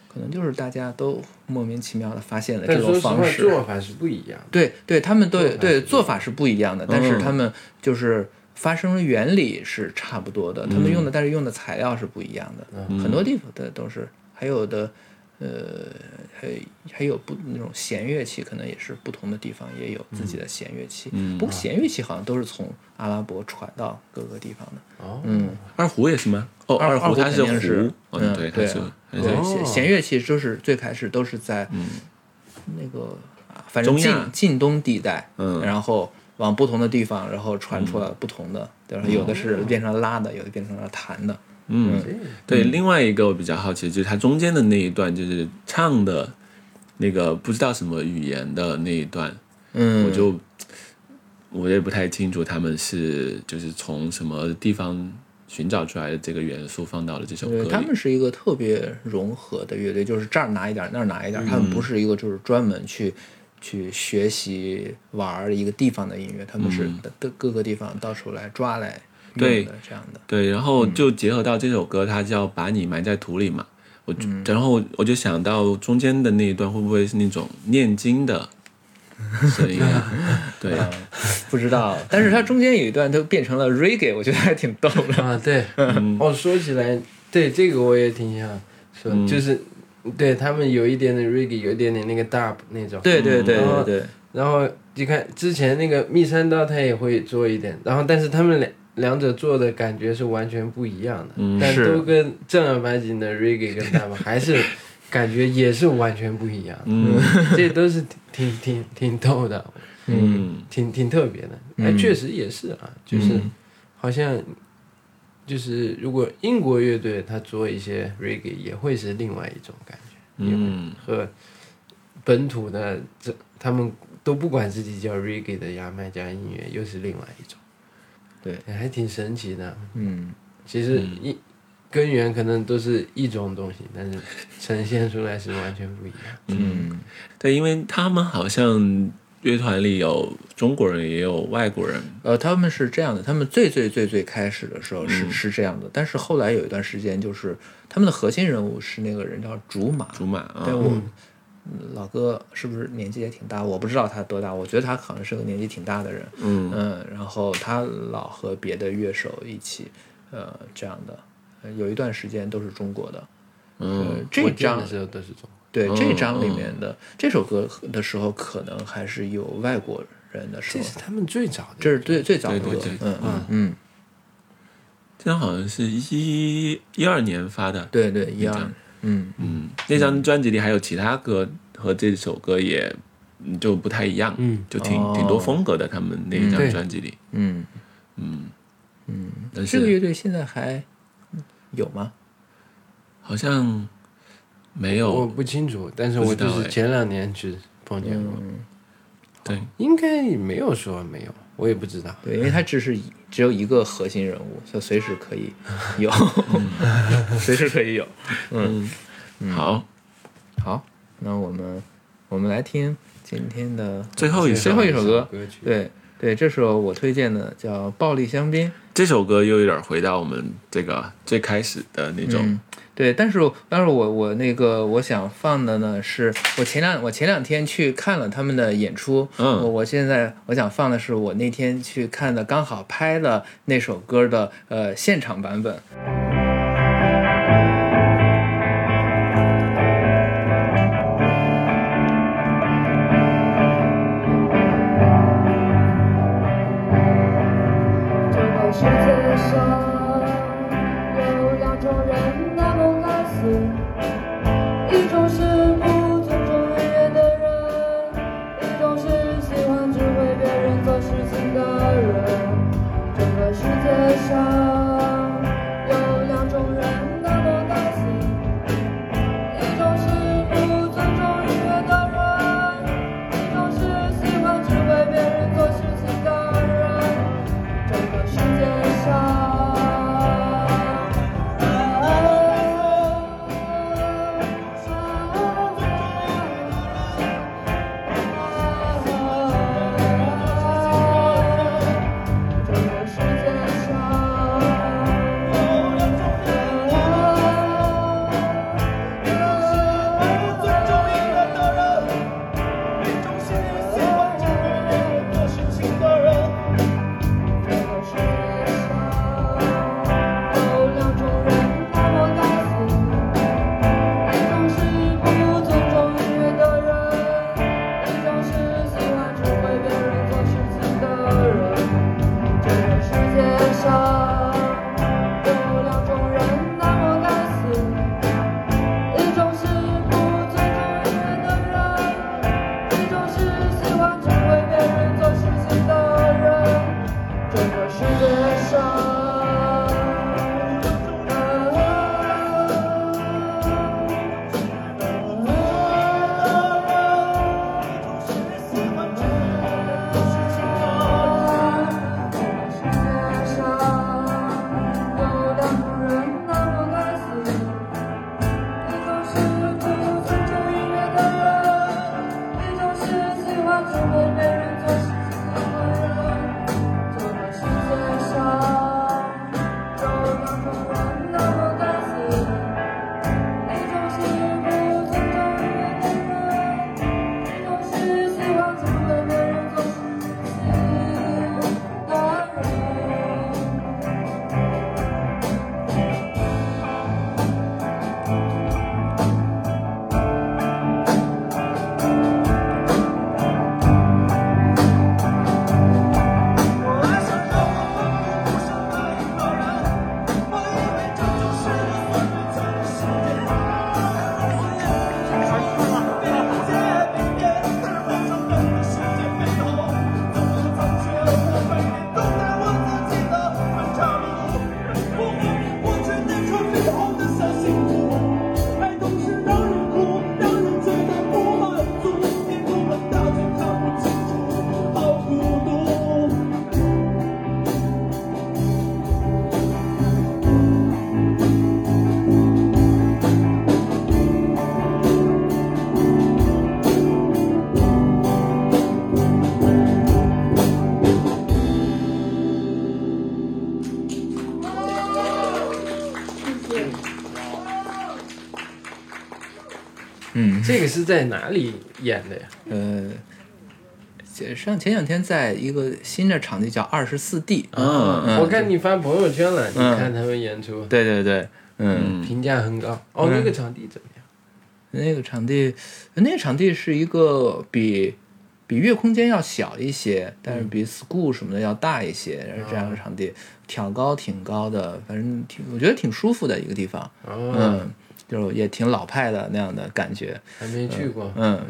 可能就是大家都莫名其妙的发现了这种方，式。做法是不一样的。对对，他们都对做法是不一样的，但是嗯。他们就是发声原理是差不多的，他们用的但是用的材料是不一样的，嗯。很多地方的都是，还有的呃还还有不那种弦乐器，可能也是不同的地方也有自己的弦乐器，嗯不过弦乐器好像都是从阿拉伯传到各个地方的，哦，嗯，二胡也是吗？哦，二胡它肯定是是胡，嗯对，它对弦弦乐器就是最开始都是在嗯那个啊反正晋中亚晋东地带，嗯然后往不同的地方，然后传出了不同的，对吧？有的是变成拉的，有的变成了弹的。嗯，对。另外一个我比较好奇，就是它中间的那一段，就是唱的那个不知道什么语言的那一段，嗯，我就我也不太清楚他们是就是从什么地方寻找出来的这个元素放到了这首歌，里。他们是一个特别融合的乐队，就是这儿拿一点，那儿拿一点。他们不是一个就是专门去去学习玩一个地方的音乐，他们是的的各个地方到处来抓来对这样的。对，然后就结合到这首歌，它叫《把你埋在土里》嘛，我就、然后我就想到中间的那一段会不会是那种念经的声音啊？对，不知道，但是它中间有一段都变成了 reggae，我觉得还挺逗的。啊，对，哦，说起来，对这个我也挺想说，嗯就是对他们有一点点 reggae，有一点点那个 dub 那种。对对对嗯对对，然后你看之前那个密山刀他也会做一点，然后但是他们两两者做的感觉是完全不一样的，嗯但都跟正儿八经的 reggae 跟 dub 还是 感觉也是完全不一样的，嗯。这都是挺挺挺挺逗的，嗯。挺挺特别的，哎，嗯。确实也是啊，就是嗯。好像就是如果英国乐队他做一些 reggae 也会是另外一种感觉，嗯。和本土的这他们都不管自己叫 reggae 的牙买加音乐又是另外一种，对。还挺神奇的。嗯，其实一、根源可能都是一种东西，但是呈现出来是完全不一样。嗯，对，因为他们好像乐团里有中国人，也有外国人。呃，他们是这样的，他们最最最最开始的时候是、是这样的，但是后来有一段时间，就是他们的核心人物是那个人叫竹马，竹马啊。对，我、嗯老哥是不是年纪也挺大？我不知道他多大，我觉得他可能是个年纪挺大的人。嗯然后他老和别的乐手一起，呃，这样的，呃有一段时间都是中国的。呃嗯，这张我见的时候都是中。对嗯这张里面的、这首歌的时候，可能还是有外国人的时候这是，他们最早的，这是最最早的歌嗯嗯嗯，这张好像是一一二年发的。对对，一二嗯。嗯，那张专辑里还有其他歌和这首歌也嗯就不太一样，嗯，就挺、哦。挺多风格的。他们那一张专辑里，嗯。嗯。嗯，但是这个乐队现在还有吗？好像没有。我。不清楚，但是我就是前两年去碰见过，嗯，对，应该没有说没有，我也不知道。对，因为他只是一只有一个核心人物，所以 随时可以有，随时可以有。嗯，好，好，那我们我们来听今天的最后一首。最后一首歌，歌曲，对对，这首我推荐的叫《暴力香槟》。这首歌又有点回到我们这个最开始的那种，嗯，对，但是但是我我那个我想放的呢，是我前两我前两天去看了他们的演出，嗯我我现在我想放的是我那天去看的，刚好拍了那首歌的呃现场版本。这个是在哪里演的呀？呃，前上前两天在一个新的场地叫二十四 D，嗯嗯。我看你发朋友圈了，你嗯。看他们演出，对对对，嗯，评价很高。哦，嗯。那个场地怎么样？那个场地，那个场地是一个比比月空间要小一些，但是比 school 什么的要大一些，然后这样的场地，挑高挺高的，反正挺我觉得挺舒服的一个地方，哦，嗯，就也挺老派的那样的感觉，还没去过。嗯，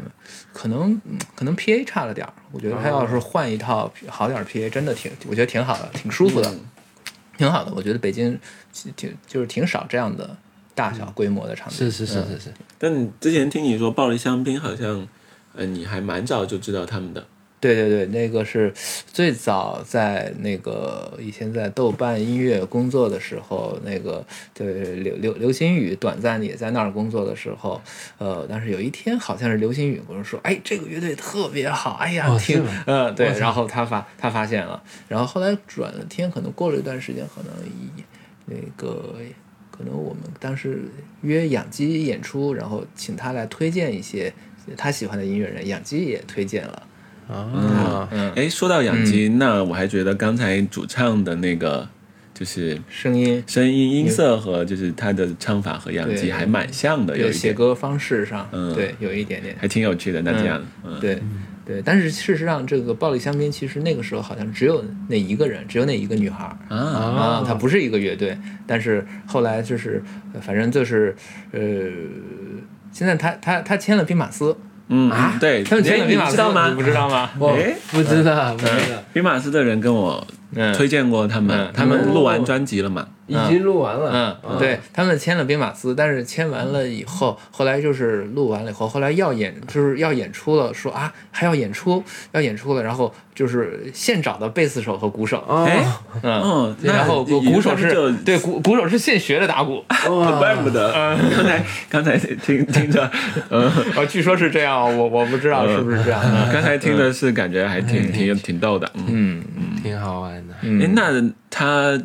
可能嗯可能 PA 差了点儿，我觉得他要是换一套好点儿 PA，真的挺我觉得挺好的，挺舒服的，挺好的。我觉得北京挺就是挺少这样的大小规模的场地，是是是嗯是是，但之前听你说暴力香槟好像，呃，你还蛮早就知道他们的。对对对，那个是最早在那个以前在豆瓣音乐工作的时候，那个对刘刘刘星宇短暂也在那儿工作的时候，呃，但是有一天好像是刘星宇跟我说，哎，这个乐队特别好，哎呀，挺哦是吗呃对然后他发他发现了，然后后来转了天，可能过了一段时间，可能一那个。可能我们当时约养鸡演出，然后请他来推荐一些他喜欢的音乐人，养鸡也推荐了。啊，嗯，哎，说到养鸡，那我还觉得刚才主唱的那个就是声音。声音音色和就是他的唱法和养鸡还蛮像的，有写歌方式上，嗯。对，有一点点，还挺有趣的。那这样，嗯，对对。但是事实上，这个暴力香槟其实那个时候好像只有那一个人，只有那一个女孩啊，啊，她不是一个乐队。但是后来就是，呃反正就是，呃，现在她她她签了兵马司，嗯啊对，你知道吗你？不知道吗？我哎不知道，不知道，兵马司的人跟我嗯推荐过他们嗯，他们录完专辑了嘛？已经录完了。嗯，啊。对他们签了兵马司，但是签完了以后，后来就是录完了以后，后来要演就是要演出了，说啊还要演出，要演出了，然后就是现找的贝斯手和鼓手，哦。哎，嗯，哦，然后鼓鼓手是对鼓鼓手是现学的打鼓，怪不得，刚才刚才听听着，呃，哦，据说是这样，我我不知道是不是这样，嗯。刚才听的是感觉还挺挺挺逗的，嗯，嗯。挺好玩的。哎，嗯，那他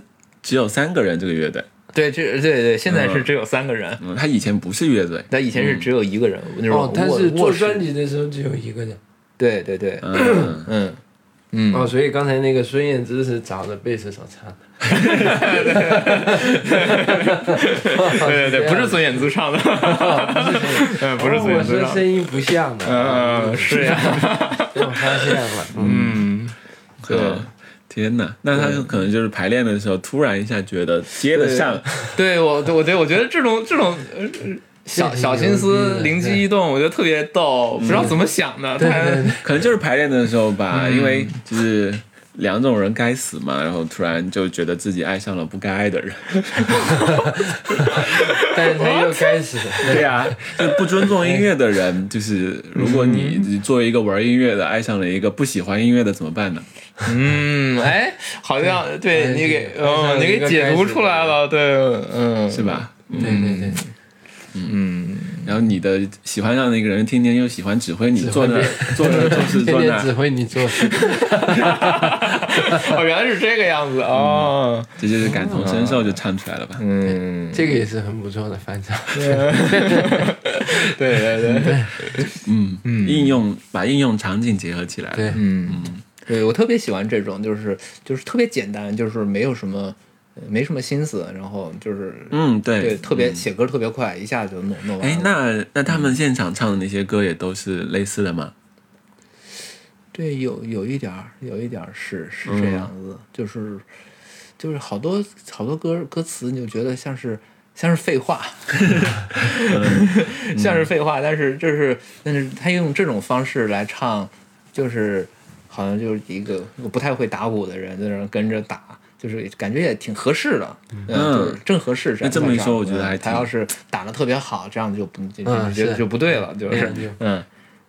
只有三个人这个乐队，对，这对对，现在是只有三个人，嗯，他以前不是乐队，他以前是只有一个人，那种哦，他是做专辑的时候只有一个人。对对对，嗯，嗯。嗯，哦，所以刚才那个孙燕姿是找的贝斯手唱的。对对对，不是孙燕姿唱的，嗯，不是孙燕姿唱的，说声音不像的。嗯，是呀，被我发现了。嗯，嗯，对。嗯天哪，那他可能就是排练的时候突然一下觉得接得上，对 我，对我觉得，我觉得这种这种呃小小心思、灵机一动，我觉得特别逗，不知道怎么想的。他可能就是排练的时候吧，嗯因为就是两种人该死嘛，然后突然就觉得自己爱上了不该爱的人。但是他又开始。对呀、就不尊重音乐的人，就是如果你作为一个玩音乐的爱上了一个不喜欢音乐的，怎么办呢？嗯，哎，好像对哎你给，嗯，你给解读出来了，对，嗯，是？吧？对对对，嗯，然后你的喜欢上的一个人，天天又喜欢指挥你做那别做 那做事天做那天指，挥你做事。哦，原来是这个样子哦。这就是感同身受就唱出来了吧？嗯，这个也是很不错的翻唱。对对对，嗯嗯，应用把应用场景结合起来了。对，嗯，对我特别喜欢这种，就是就是特别简单，就是没有什么呃没什么心思，然后就是嗯，对对，特别写歌特别快，一下就弄弄完哎。，那那他们现场唱的那些歌也都是类似的吗？对，有有一点儿，有一点儿是是嗯这样子，就是就是好多好多歌歌词，你就觉得像是像是废话，像是废话，但是就是但是他用这种方式来唱，就是好像就是一个不太会打鼓的人在那儿跟着打。就是感觉也挺合适的，嗯，就是正合适。那这么一说我觉得还挺他要是打的特别好，这样就不就嗯就是就不对了，就是嗯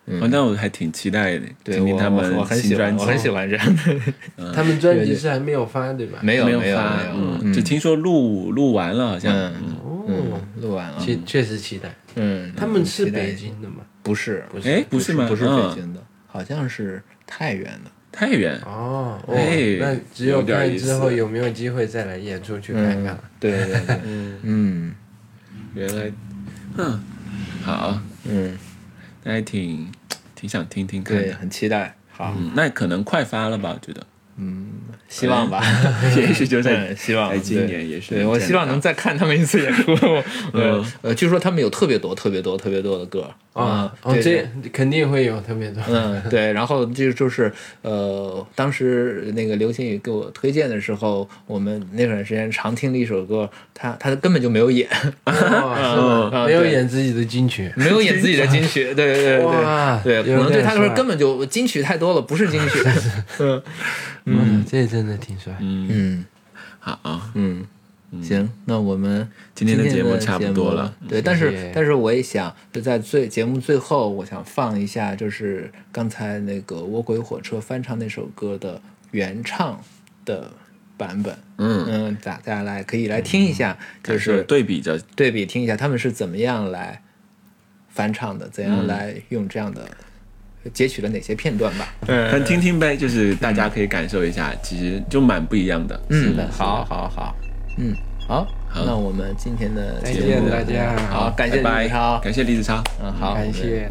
嗯，哦，那我还挺期待的，对我听听他们我我很喜欢，新专辑。我很喜欢这样的。他们专辑是还没有发对吧？没有没有没发嗯，就听说录录完了，好像。嗯录完了。确确实期待。嗯，他们是北京的吗？不是不是哎，不是吗？不是嗯北京的，好像是太原的。太原。哦，哦哎那只有看之后有没有机会再来演出去看看了。对对对，嗯原来，嗯，好，嗯，那还挺挺想听听看对，的。很期待。好，嗯，那可能快发了吧？我觉得，希望吧，也许就在嗯希望在今对年也是对我希望能再看他们一次演出。嗯。呃，据说他们有特别多、特别多、特别多的歌啊，这肯定会有特别多。嗯，对，然后就就是呃，当时那个刘星宇给我推荐的时候，我们那段时间常听的一首歌，他他根本就没有演，没有演自己的金曲。没有演自己的金曲，对对对对对，有可能对他来说根本就金曲太多了，不是金曲。嗯，这真的挺帅。嗯，嗯。好。啊，嗯，行，那我们今天的节节目差不多了。对，但是但是我也想就在最节目最后，我想放一下，就是刚才那个卧轨火车翻唱那首歌的原唱的版本。嗯，嗯，大大家来可以来听一下，就就是是对比着，对比听一下他们是怎么样来翻唱的，怎样来用这样的截取了哪些片段吧。反正听听呗，就是大家可以感受一下，其实就蛮不一样的。嗯，的好好好，嗯，好，那我们今天的再节目见大家好，感谢李子超，感谢李子超。嗯，好，感谢。